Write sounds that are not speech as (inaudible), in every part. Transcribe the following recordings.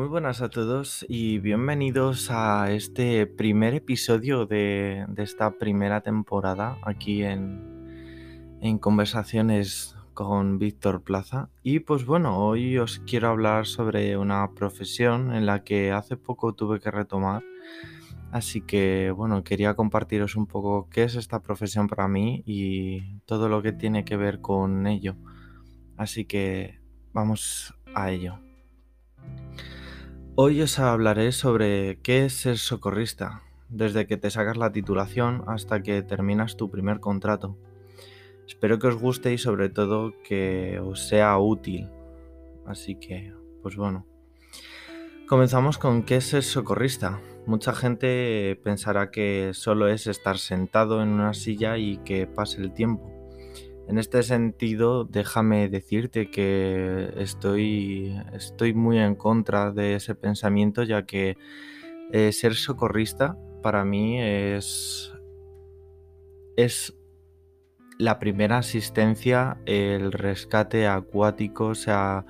Muy buenas a todos y bienvenidos a este primer episodio de, esta primera temporada aquí en, en Conversaciones con Víctor Plaza. Y pues bueno, hoy os quiero hablar sobre una profesión en la que hace poco tuve que retomar. Así que bueno, quería compartiros un poco qué es esta profesión para mí y todo lo que tiene que ver con ello. Así que vamos a ello. Hoy os hablaré sobre qué es ser socorrista, desde que te sacas la titulación hasta que terminas tu primer contrato. Espero que os guste y sobre todo que os sea útil. Así que, pues bueno. Comenzamos con qué es ser socorrista. Mucha gente pensará que solo es estar sentado en una silla y que pase el tiempo. En este sentido, déjame decirte que estoy, estoy muy en contra de ese pensamiento, ya que eh, ser socorrista para mí es, es la primera asistencia, el rescate acuático, o sea,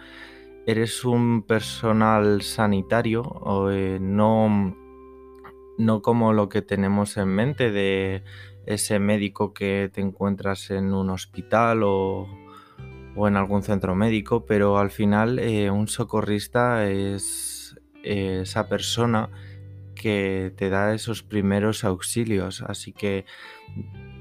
eres un personal sanitario, eh, no, no como lo que tenemos en mente de ese médico que te encuentras en un hospital o, en algún centro médico, pero al final eh, un socorrista es esa persona que te da esos primeros auxilios. Así que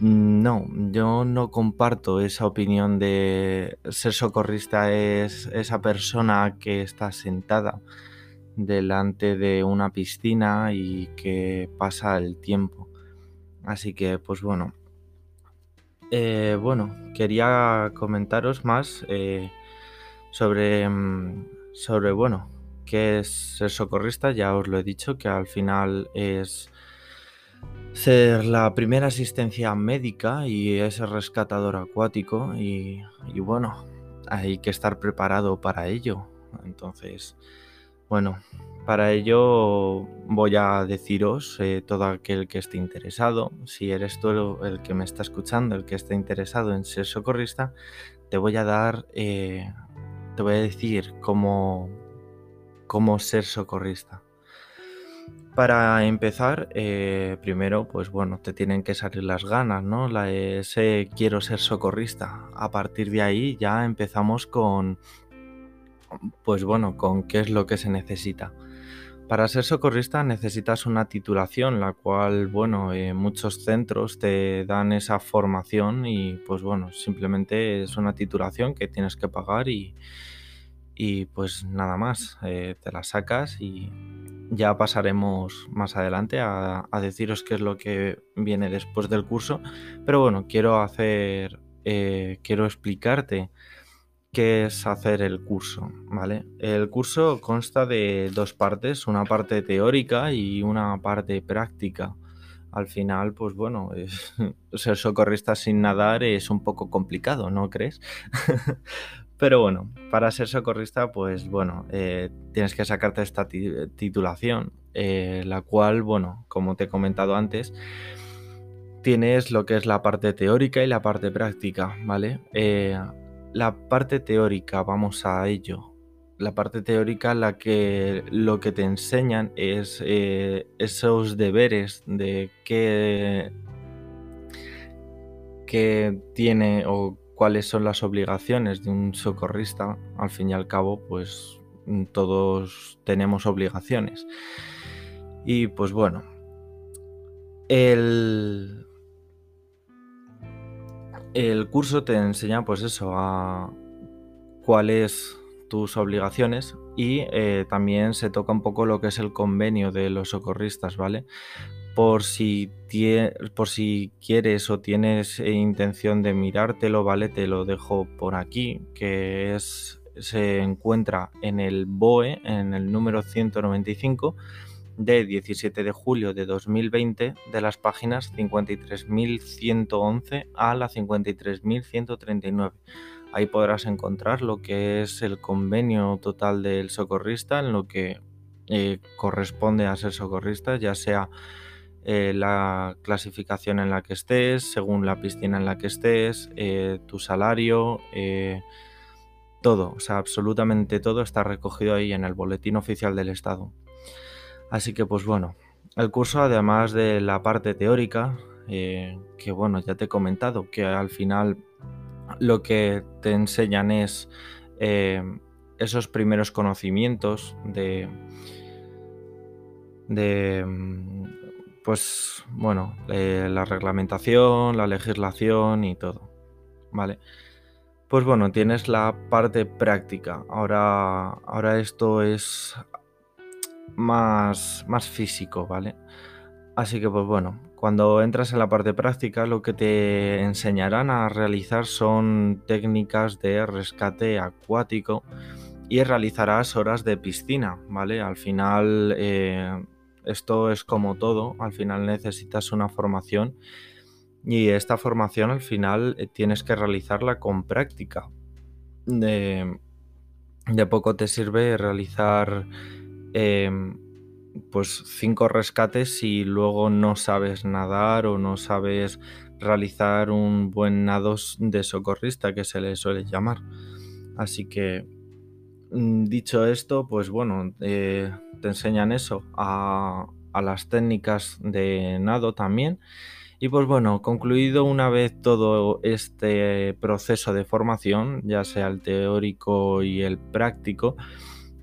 no, yo no comparto esa opinión de ser socorrista es esa persona que está sentada delante de una piscina y que pasa el tiempo. Así que, pues bueno. Eh, bueno, quería comentaros más eh, sobre, mm, sobre, bueno, qué es ser socorrista. Ya os lo he dicho, que al final es ser la primera asistencia médica y es el rescatador acuático y, y bueno, hay que estar preparado para ello. Entonces, bueno, para ello voy a deciros eh, todo aquel que esté interesado, si eres tú el que me está escuchando, el que esté interesado en ser socorrista, te voy a dar, eh, te voy a decir cómo, cómo ser socorrista. Para empezar, eh, primero, pues bueno, te tienen que salir las ganas, ¿no? Ese quiero ser socorrista. A partir de ahí ya empezamos con, pues bueno, con qué es lo que se necesita. Para ser socorrista necesitas una titulación, la cual, bueno, eh, muchos centros te dan esa formación y pues bueno, simplemente es una titulación que tienes que pagar y, y pues nada más, eh, te la sacas y ya pasaremos más adelante a, a, deciros qué es lo que viene después del curso. Pero bueno, quiero hacer, eh, quiero explicarte qué es hacer el curso, ¿vale? El curso consta de dos partes, una parte teórica y una parte práctica. Al final, pues bueno, (laughs) ser socorrista sin nadar es un poco complicado, ¿no crees? (laughs) Pero bueno, para ser socorrista, pues bueno, eh, tienes que sacarte esta titulación, eh, la cual, bueno, como te he comentado antes, tienes lo que es la parte teórica y la parte práctica, ¿vale? Eh, la parte teórica, vamos a ello. La parte teórica, la que lo que te enseñan es eh, esos deberes de qué, qué tiene o cuáles son las obligaciones de un socorrista. Al fin y al cabo, pues todos tenemos obligaciones. Y pues bueno, el, el curso te enseña pues eso, a cuáles tus obligaciones y eh, también se toca un poco lo que es el convenio de los socorristas, ¿vale? Por si, por si quieres o tienes eh, intención de mirártelo, ¿vale? Te lo dejo por aquí, que es, se encuentra en el BOE, en el número 195 de 17 de julio de 2020 de las páginas 53.111 a la 53.139. Ahí podrás encontrar lo que es el convenio total del socorrista, en lo que eh, corresponde a ser socorrista, ya sea eh, la clasificación en la que estés, según la piscina en la que estés, eh, tu salario, todo, o sea, absolutamente todo está recogido ahí en el boletín oficial del Estado. Así que pues bueno, el curso además de la parte teórica, eh, que bueno, ya te he comentado, que al final lo que te enseñan es eh, esos primeros conocimientos de, de pues bueno, eh, la reglamentación, la legislación y todo. ¿Vale? Pues bueno, tienes la parte práctica. Ahora, ahora esto es más, más físico, ¿vale? Así que pues bueno, cuando entras en la parte práctica lo que te enseñarán a realizar son técnicas de rescate acuático y realizarás horas de piscina, ¿vale? Al final eh, esto es como todo, al final necesitas una formación y esta formación al final eh, tienes que realizarla con práctica. De, poco te sirve realizar em, pues cinco rescates si luego no sabes nadar o no sabes realizar un buen nado de socorrista que se le suele llamar. Así que mm, dicho esto, pues bueno, eh, te enseñan eso a, a las técnicas de nado también y pues bueno, concluido una vez todo este proceso de formación, ya sea el teórico y el práctico,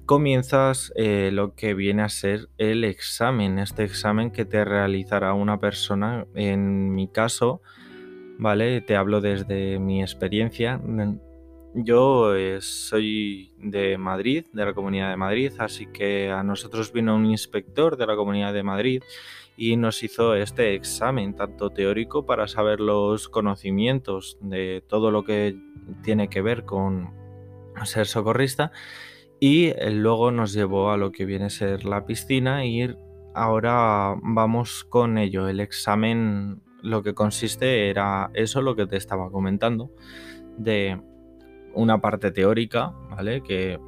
comienzas eh, lo que viene a ser el examen, este examen que te realizará una persona, en mi caso, ¿vale? Te hablo desde mi experiencia. Yo eh, soy de Madrid, de la Comunidad de Madrid, así que a nosotros vino un inspector de la Comunidad de Madrid y nos hizo este examen, tanto teórico para saber los conocimientos de todo lo que tiene que ver con ser socorrista y luego nos llevó a lo que viene a ser la piscina y ahora vamos con ello. El examen lo que consiste era eso, lo que te estaba comentando, de una parte teórica, ¿vale? Que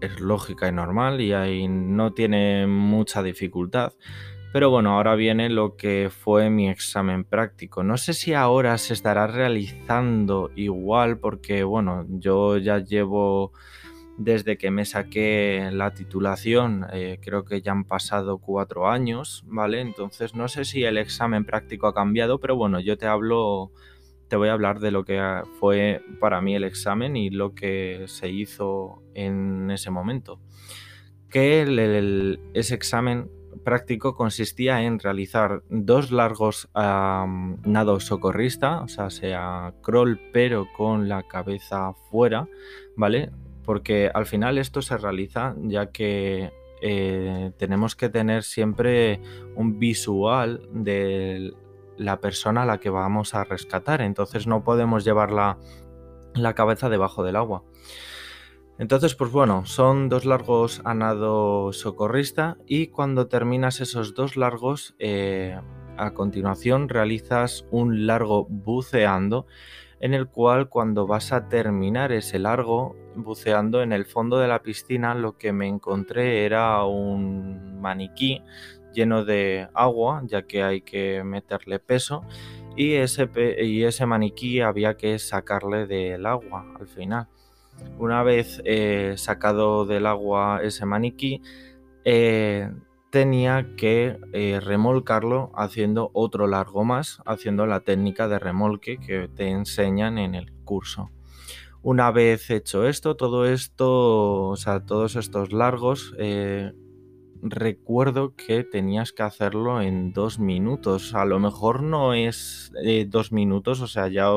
es lógica y normal y ahí no tiene mucha dificultad. Pero bueno, ahora viene lo que fue mi examen práctico. No sé si ahora se estará realizando igual porque bueno, yo ya llevo desde que me saqué la titulación, eh, creo que ya han pasado cuatro años, ¿vale? Entonces no sé si el examen práctico ha cambiado, pero bueno, yo te hablo, te voy a hablar de lo que fue para mí el examen y lo que se hizo en ese momento. Que ese examen práctico consistía en realizar dos largos nados socorrista, o sea, sea crawl pero con la cabeza fuera, ¿vale? Porque al final esto se realiza ya que eh, tenemos que tener siempre un visual de la persona a la que vamos a rescatar, entonces no podemos llevar la cabeza debajo del agua. Entonces, pues bueno, son dos largos a nado socorrista y cuando terminas esos dos largos, eh, a continuación realizas un largo buceando en el cual cuando vas a terminar ese largo buceando en el fondo de la piscina lo que me encontré era un maniquí lleno de agua ya que hay que meterle peso y ese, y ese maniquí había que sacarle del agua al final. Una vez eh, sacado del agua ese maniquí, eh, tenía que eh, remolcarlo haciendo otro largo más, haciendo la técnica de remolque que te enseñan en el curso. Una vez hecho esto, todo esto, o sea, todos estos largos, recuerdo que tenías que hacerlo en dos minutos. A lo mejor no es dos minutos, o sea, ya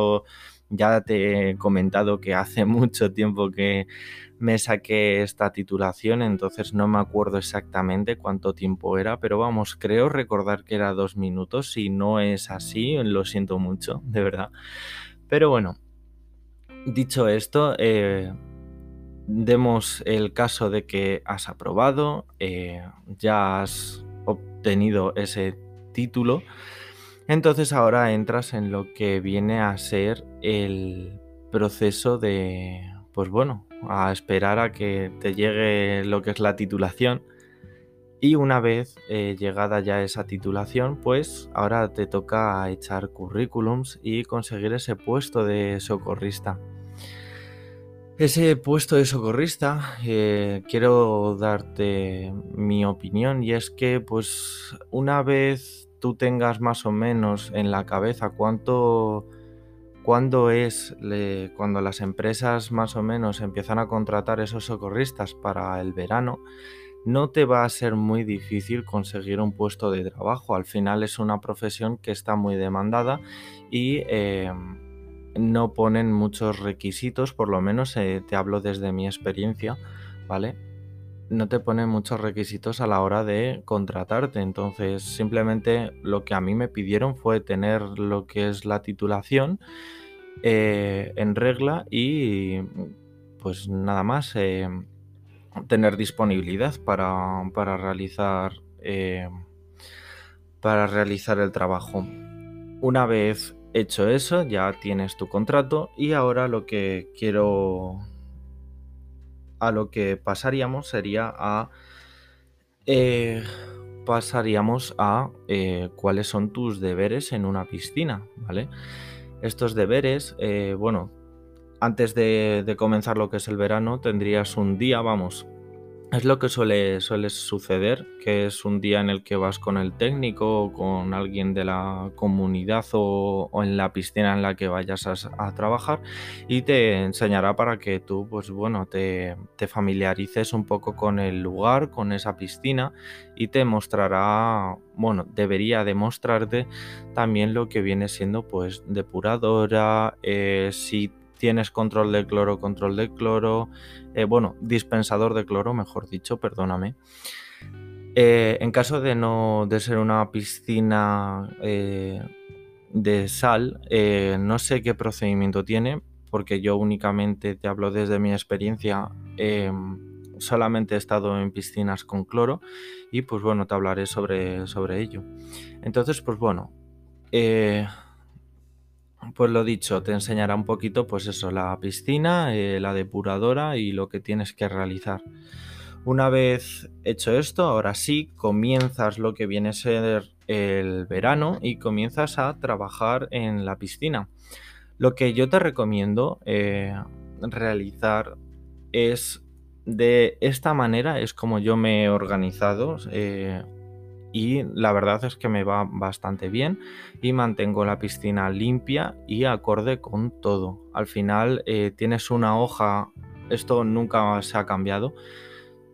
ya te he comentado que hace (laughs) mucho tiempo que me saqué esta titulación, entonces no me acuerdo exactamente cuánto tiempo era, pero vamos, creo recordar que era dos minutos. Si no es así, lo siento mucho, de verdad. Pero bueno, dicho esto, eh, demos el caso de que has aprobado, eh, ya has obtenido ese título. Entonces ahora entras en lo que viene a ser el proceso de, pues bueno, a esperar a que te llegue lo que es la titulación. Y una vez eh, llegada ya esa titulación, pues ahora te toca echar currículums y conseguir ese puesto de socorrista. Ese puesto de socorrista, eh, quiero darte mi opinión y es que pues una vez tú tengas más o menos en la cabeza cuánto, cuándo es cuando las empresas más o menos empiezan a contratar esos socorristas para el verano, no te va a ser muy difícil conseguir un puesto de trabajo. Al final es una profesión que está muy demandada y... Em, no ponen muchos requisitos, por lo menos eh, te hablo desde mi experiencia, ¿vale? No te ponen muchos requisitos a la hora de contratarte, entonces simplemente lo que a mí me pidieron fue tener lo que es la titulación eh, en regla y pues nada más eh, tener disponibilidad para, para realizar para realizar el trabajo. Una vez Hecho eso, ya tienes tu contrato y ahora lo que quiero... A lo que pasaríamos sería a... Eh, pasaríamos a eh, cuáles son tus deberes en una piscina, ¿vale? Estos deberes, eh, bueno, antes de, de comenzar lo que es el verano, tendrías un día, vamos, es lo que suele, suceder, que es un día en el que vas con el técnico o con alguien de la comunidad o, en la piscina en la que vayas a, trabajar y te enseñará para que tú, pues bueno, te, te, familiarices un poco con el lugar, con esa piscina y te mostrará, bueno, debería demostrarte también lo que viene siendo pues depuradora, eh, si tienes control de cloro, control de cloro, eh, bueno, dispensador de cloro, mejor dicho, perdóname. Eh, en caso de no de ser una piscina eh, de sal, no sé qué procedimiento tiene, porque yo únicamente te hablo desde mi experiencia. Em, solamente he estado en piscinas con cloro y pues bueno, te hablaré sobre, sobre ello. Entonces, pues bueno, pues lo dicho, te enseñará un poquito, pues eso, la piscina, eh, la depuradora y lo que tienes que realizar. Una vez hecho esto, ahora sí, comienzas lo que viene a ser el verano y comienzas a trabajar en la piscina. Lo que yo te recomiendo eh, realizar es de esta manera, es como yo me he organizado. Eh, y la verdad es que me va bastante bien y mantengo la piscina limpia y acorde con todo. Al final eh, tienes una hoja, esto nunca se ha cambiado,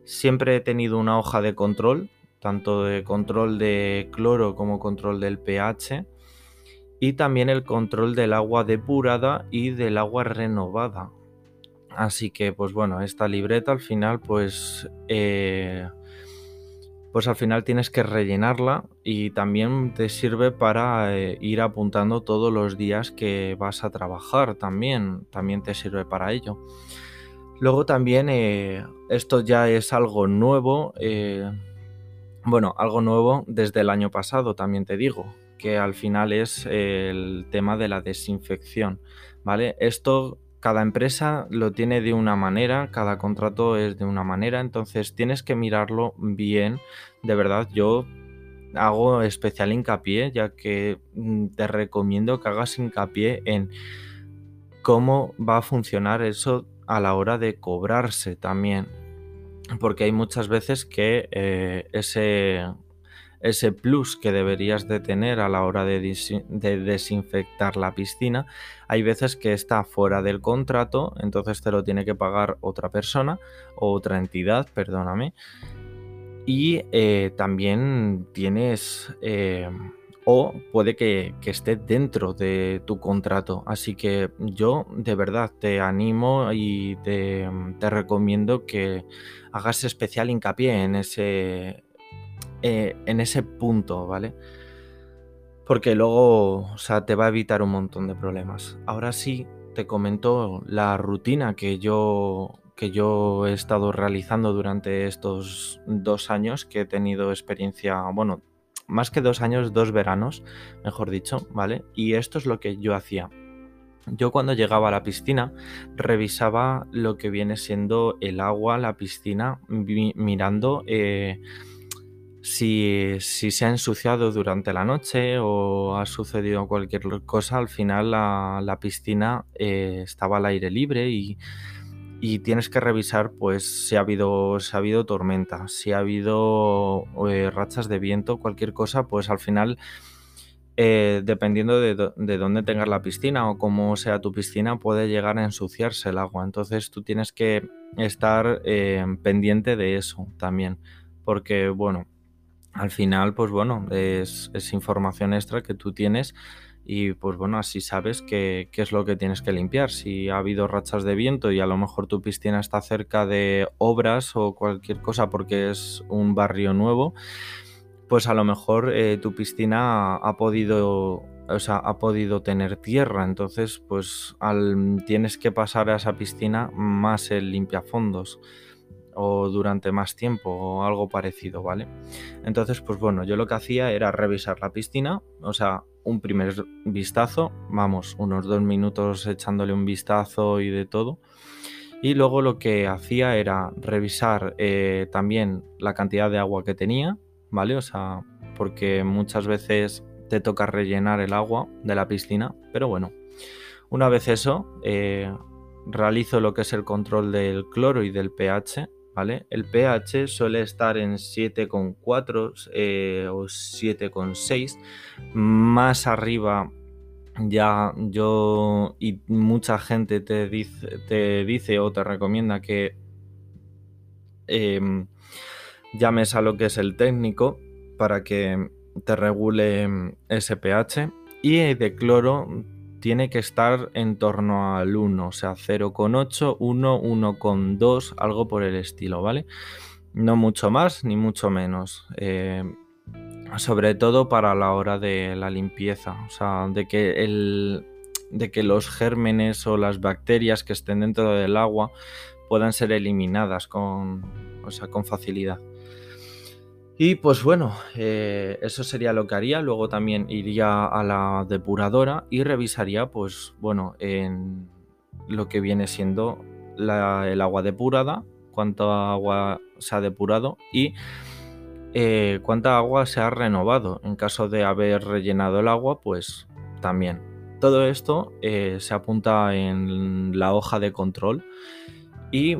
siempre he tenido una hoja de control, tanto de control de cloro como control del pH y también el control del agua depurada y del agua renovada. Así que pues bueno, esta libreta al final pues... Eh, pues al final tienes que rellenarla y también te sirve para eh, ir apuntando todos los días que vas a trabajar también, también te sirve para ello. Luego también eh, esto ya es algo nuevo, eh, bueno, algo nuevo desde el año pasado también te digo, que al final es el tema de la desinfección, ¿vale? Esto cada empresa lo tiene de una manera, cada contrato es de una manera, entonces tienes que mirarlo bien. De verdad, yo hago especial hincapié, ya que mm, te recomiendo que hagas hincapié en cómo va a funcionar eso a la hora de cobrarse también. Porque hay muchas veces que eh, ese, ese plus que deberías de tener a la hora de, desinfectar la piscina, hay veces que está fuera del contrato, entonces te lo tiene que pagar otra persona o otra entidad, perdóname. Y eh, también tienes... Eh, o puede que, esté dentro de tu contrato. Así que yo de verdad te animo y te, te recomiendo que hagas especial hincapié en ese, eh, en ese punto, ¿vale? Porque luego, o sea, te va a evitar un montón de problemas. Ahora sí, te comento la rutina que yo, que yo he estado realizando durante estos dos años que he tenido experiencia, bueno, más que dos años, dos veranos, mejor dicho, ¿vale? Y esto es lo que yo hacía. Yo cuando llegaba a la piscina revisaba lo que viene siendo el agua, la piscina, mirando eh, si, se ha ensuciado durante la noche o ha sucedido cualquier cosa, al final la, piscina eh, estaba al aire libre y, tienes que revisar pues si ha habido, si ha habido tormenta, si ha habido eh, rachas de viento, cualquier cosa, pues al final, eh, dependiendo de, dónde tengas la piscina o cómo sea tu piscina, puede llegar a ensuciarse el agua. Entonces tú tienes que estar pendiente de eso también, porque bueno, al final, pues bueno, es, información extra que tú tienes y pues bueno, así sabes qué, es lo que tienes que limpiar. Si ha habido rachas de viento y a lo mejor tu piscina está cerca de obras o cualquier cosa porque es un barrio nuevo, pues a lo mejor eh, tu piscina ha podido o sea, ha podido tener tierra, entonces pues al, tienes que pasar a esa piscina más el limpiafondos o durante más tiempo o algo parecido, ¿vale? Entonces, pues bueno, yo lo que hacía era revisar la piscina, o sea, un primer vistazo, vamos, unos dos minutos echándole un vistazo y de todo. Y luego lo que hacía era revisar eh, también la cantidad de agua que tenía, ¿vale? O sea, porque muchas veces te toca rellenar el agua de la piscina, pero bueno, una vez eso, eh, realizo lo que es el control del cloro y del pH el pH suele estar en 7,4 eh, o 7,6. Más arriba ya yo y mucha gente te dice, o te recomienda que em, llames a lo que es el técnico para que te regule ese pH. Y de cloro tiene que estar en torno al 1, o sea, 0,8, 1, 1,2, algo por el estilo, ¿vale? No mucho más ni mucho menos. Eh, sobre todo para la hora de la limpieza, o sea, de que, el, de que los gérmenes o las bacterias que estén dentro del agua puedan ser eliminadas con, o sea, con facilidad. Y pues bueno, eh, eso sería lo que haría. Luego también iría a la depuradora y revisaría, pues bueno, en lo que viene siendo el agua depurada, cuánta agua se ha depurado y eh, cuánta agua se ha renovado. En caso de haber rellenado el agua, pues también. Todo esto eh, se apunta en la hoja de control y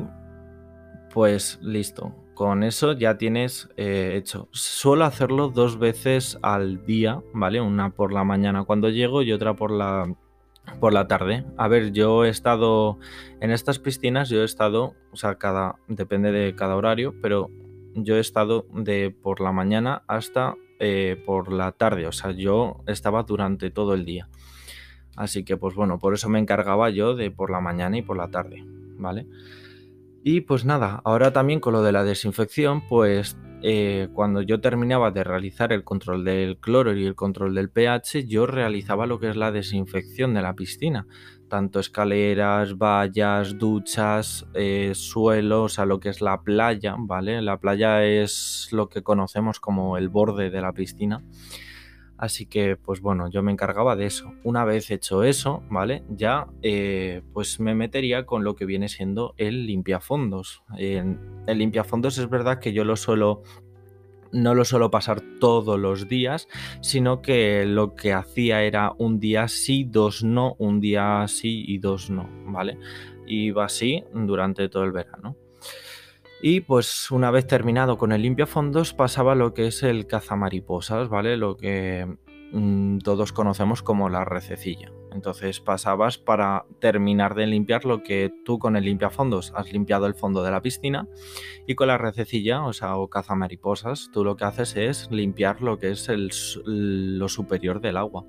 pues listo con eso ya tienes eh, hecho. Suelo hacerlo dos veces al día, ¿vale? Una por la mañana cuando llego y otra por la, por la tarde. A ver, yo he estado en estas piscinas, yo he estado, o sea, cada, depende de cada horario, pero yo he estado de por la mañana hasta eh, por la tarde, o sea, yo estaba durante todo el día. Así que, pues bueno, por eso me encargaba yo de por la mañana y por la tarde, ¿vale? Y pues nada, ahora también con lo de la desinfección, pues eh, cuando yo terminaba de realizar el control del cloro y el control del pH, yo realizaba lo que es la desinfección de la piscina. Tanto escaleras, vallas, duchas, eh, suelos, a lo que es la playa, ¿vale? La playa es lo que conocemos como el borde de la piscina. Así que, pues bueno, yo me encargaba de eso. Una vez hecho eso, ¿vale? Ya, eh, pues me metería con lo que viene siendo el limpiafondos. el limpiafondos es verdad que yo lo suelo no lo suelo pasar todos los días, sino que lo que hacía era un día sí, dos no, un día sí y dos no, ¿vale? Va así durante todo el verano. Y pues una vez terminado con el limpiafondos pasaba lo que es el cazamariposas, ¿vale? Lo que mm, todos conocemos como la rececilla. Entonces pasabas para terminar de limpiar lo que tú con el limpiafondos has limpiado el fondo de la piscina y con la rececilla, o sea, o cazamariposas, tú lo que haces es limpiar lo que es el, lo superior del agua.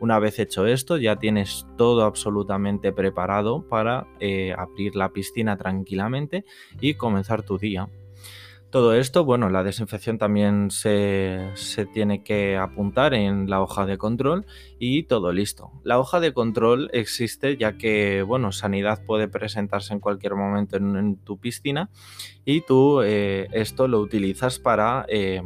Una vez hecho esto, ya tienes todo absolutamente preparado para eh, abrir la piscina tranquilamente y comenzar tu día. Todo esto, bueno, la desinfección también se, se, tiene que apuntar en la hoja de control y todo listo. La hoja de control existe ya que, bueno, sanidad puede presentarse en cualquier momento en, tu piscina y tú eh, esto lo utilizas para... Eh,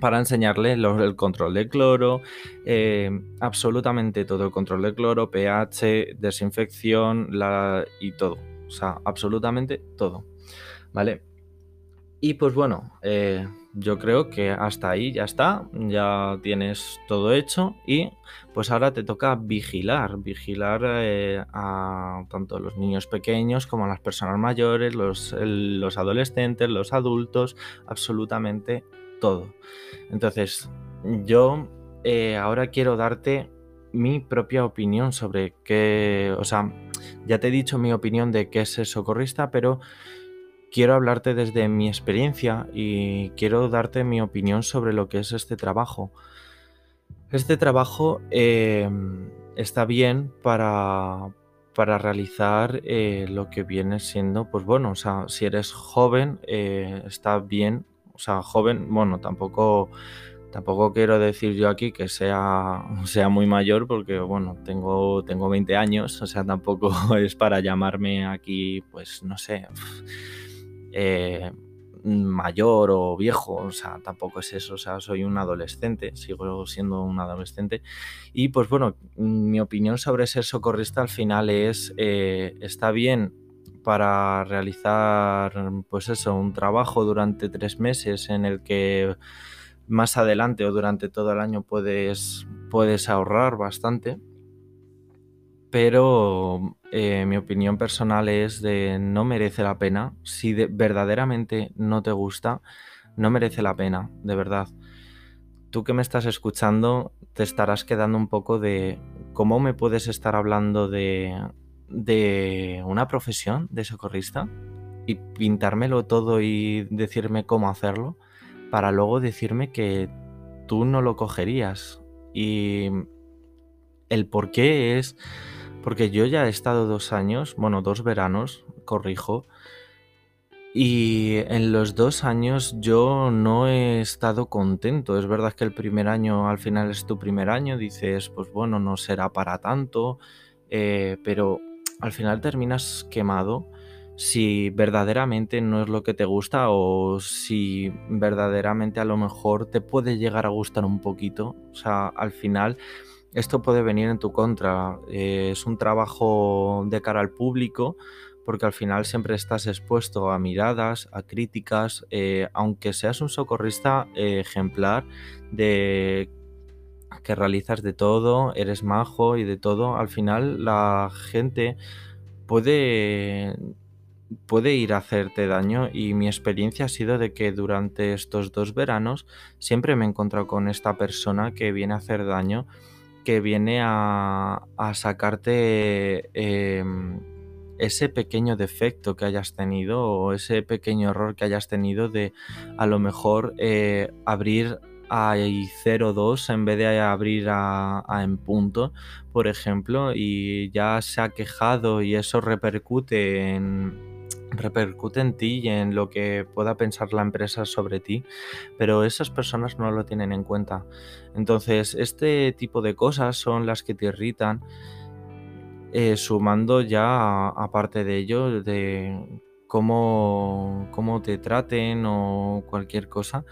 para enseñarle el control de cloro, eh, absolutamente todo, el control de cloro, pH, desinfección y todo. O sea, absolutamente todo. ¿Vale? Y pues bueno, eh, yo creo que hasta ahí ya está, ya tienes todo hecho y pues ahora te toca vigilar, vigilar eh, a tanto los niños pequeños como a las personas mayores, los, los adolescentes, los adultos, absolutamente todo. Entonces, yo eh, ahora quiero darte mi propia opinión sobre qué, o sea, ya te he dicho mi opinión de qué es el socorrista, pero quiero hablarte desde mi experiencia y quiero darte mi opinión sobre lo que es este trabajo. Este trabajo em, está bien para, para realizar eh, lo que viene siendo, pues bueno, o sea, si eres joven, eh, está bien, o sea, joven, bueno, tampoco, tampoco quiero decir yo aquí que sea, (laughs) sea muy mayor, porque bueno, tengo, tengo 20 años, o sea, tampoco (laughs) es para llamarme aquí, pues no sé. Eh, mayor o viejo, o sea, tampoco es eso, o sea, soy un adolescente, sigo siendo un adolescente. Y pues bueno, mi opinión sobre ser socorrista al final es, eh, está bien para realizar, pues eso, un trabajo durante tres meses en el que más adelante o durante todo el año puedes, puedes ahorrar bastante pero eh, mi opinión personal es de no merece la pena. Si verdaderamente no te gusta, no merece la pena, de verdad. Tú que me estás escuchando, te estarás quedando un poco de cómo me puedes estar hablando de, de una profesión de socorrista y pintármelo todo y decirme cómo hacerlo para luego decirme que tú no lo cogerías. Y el por qué es porque yo ya he estado dos años, bueno, dos veranos, corrijo, y en los dos años yo no he estado contento. Es verdad que el primer año al final es tu primer año, dices, pues bueno, no será para tanto, eh, pero al final terminas quemado si verdaderamente no es lo que te gusta o si verdaderamente a lo mejor te puede llegar a gustar un poquito. O sea, al final esto puede venir en tu contra. Eh, es un trabajo de cara al público porque al final siempre estás expuesto a miradas, a críticas, eh, aunque seas un socorrista eh, ejemplar de que realizas de todo, eres majo y de todo, al final la gente puede puede ir a hacerte daño y mi experiencia ha sido de que durante estos dos veranos siempre me he encontrado con esta persona que viene a hacer daño que viene a, sacarte em, ese pequeño defecto que hayas tenido o ese pequeño error que hayas tenido de a lo mejor eh, abrir a 0.2 en vez de abrir a, a, en punto, por ejemplo, y ya se ha quejado y eso repercute en, repercute en ti y en lo que pueda pensar la empresa sobre ti, pero esas personas no lo tienen en cuenta. Entonces, este tipo de cosas son las que te irritan, eh, sumando ya, aparte de ello, de cómo, cómo te traten o cualquier cosa.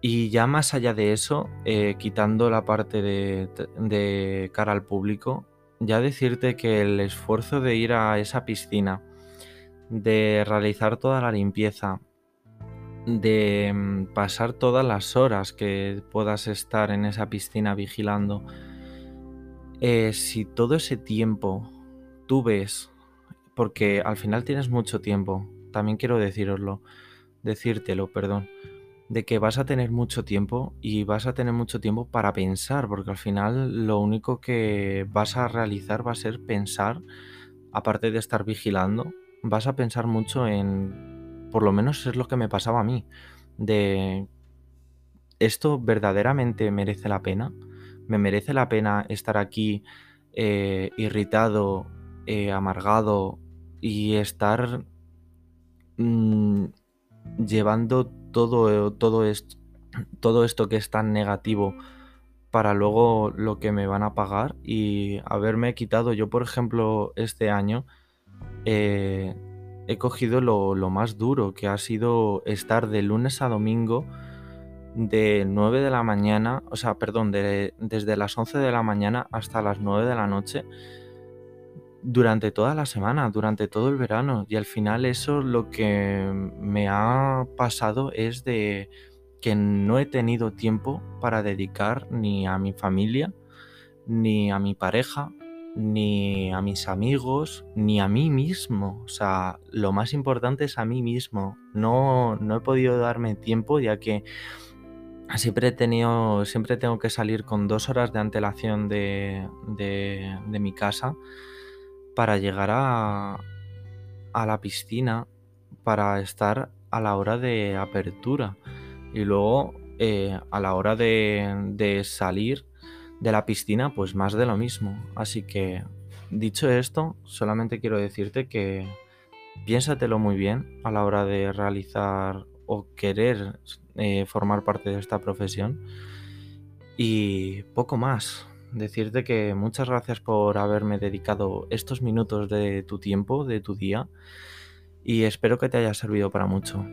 Y ya más allá de eso, eh, quitando la parte de, de cara al público, ya decirte que el esfuerzo de ir a esa piscina, de realizar toda la limpieza, de mm, pasar todas las horas que puedas estar en esa piscina vigilando. Eh, si todo ese tiempo tú ves, porque al final tienes mucho tiempo, también quiero deciroslo, decírtelo, perdón, de que vas a tener mucho tiempo y vas a tener mucho tiempo para pensar, porque al final lo único que vas a realizar va a ser pensar, aparte de estar vigilando, vas a pensar mucho en, por lo menos es lo que me pasaba a mí, de esto verdaderamente merece la pena, me merece la pena estar aquí eh, irritado, eh, amargado y estar mm, llevando todo, todo, esto, todo esto que es tan negativo para luego lo que me van a pagar y haberme quitado yo por ejemplo este año eh, he cogido lo, más duro, que ha sido estar de lunes a domingo de 9 de la mañana, o sea, perdón, desde las 11 de la mañana hasta las 9 de la noche, durante toda la semana, durante todo el verano. Y al final eso lo que me ha pasado es de que no he tenido tiempo para dedicar ni a mi familia, ni a mi pareja, ni a mis amigos, ni a mí mismo. O sea, lo más importante es a mí mismo. No, no he podido darme tiempo ya que siempre he tenido, siempre tengo que salir con dos horas de antelación de, de, de mi casa para llegar a, a la piscina, para estar a la hora de apertura. Y luego eh, a la hora de, de salir de la piscina, pues más de lo mismo. Así que, dicho esto, solamente quiero decirte que piénsatelo muy bien a la hora de realizar o querer eh, formar parte de esta profesión. Y poco más. Decirte que muchas gracias por haberme dedicado estos minutos de tu tiempo, de tu día, y espero que te haya servido para mucho.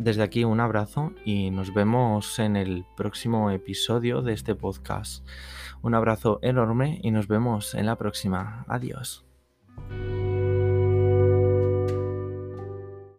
Desde aquí un abrazo y nos vemos en el próximo episodio de este podcast. Un abrazo enorme y nos vemos en la próxima. Adiós.